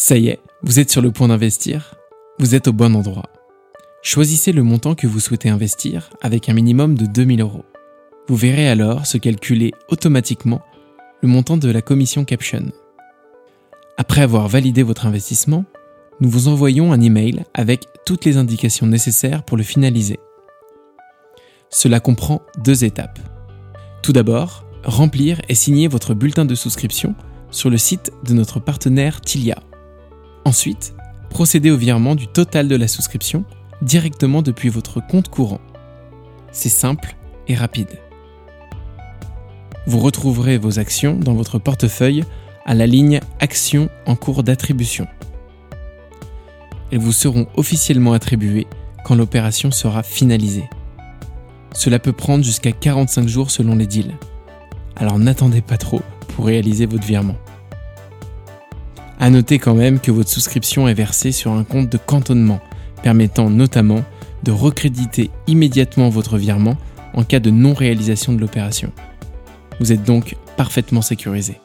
Ça y est, vous êtes sur le point d'investir, vous êtes au bon endroit. Choisissez le montant que vous souhaitez investir avec un minimum de 2000 euros. Vous verrez alors se calculer automatiquement le montant de la commission Caption. Après avoir validé votre investissement, nous vous envoyons un email avec toutes les indications nécessaires pour le finaliser. Cela comprend deux étapes. Tout d'abord, remplir et signer votre bulletin de souscription sur le site de notre partenaire Tilia. Ensuite, procédez au virement du total de la souscription directement depuis votre compte courant. C'est simple et rapide. Vous retrouverez vos actions dans votre portefeuille à la ligne Actions en cours d'attribution. Elles vous seront officiellement attribuées quand l'opération sera finalisée. Cela peut prendre jusqu'à 45 jours selon les deals. Alors n'attendez pas trop pour réaliser votre virement. À noter quand même que votre souscription est versée sur un compte de cantonnement, permettant notamment de recréditer immédiatement votre virement en cas de non-réalisation de l'opération. Vous êtes donc parfaitement sécurisé.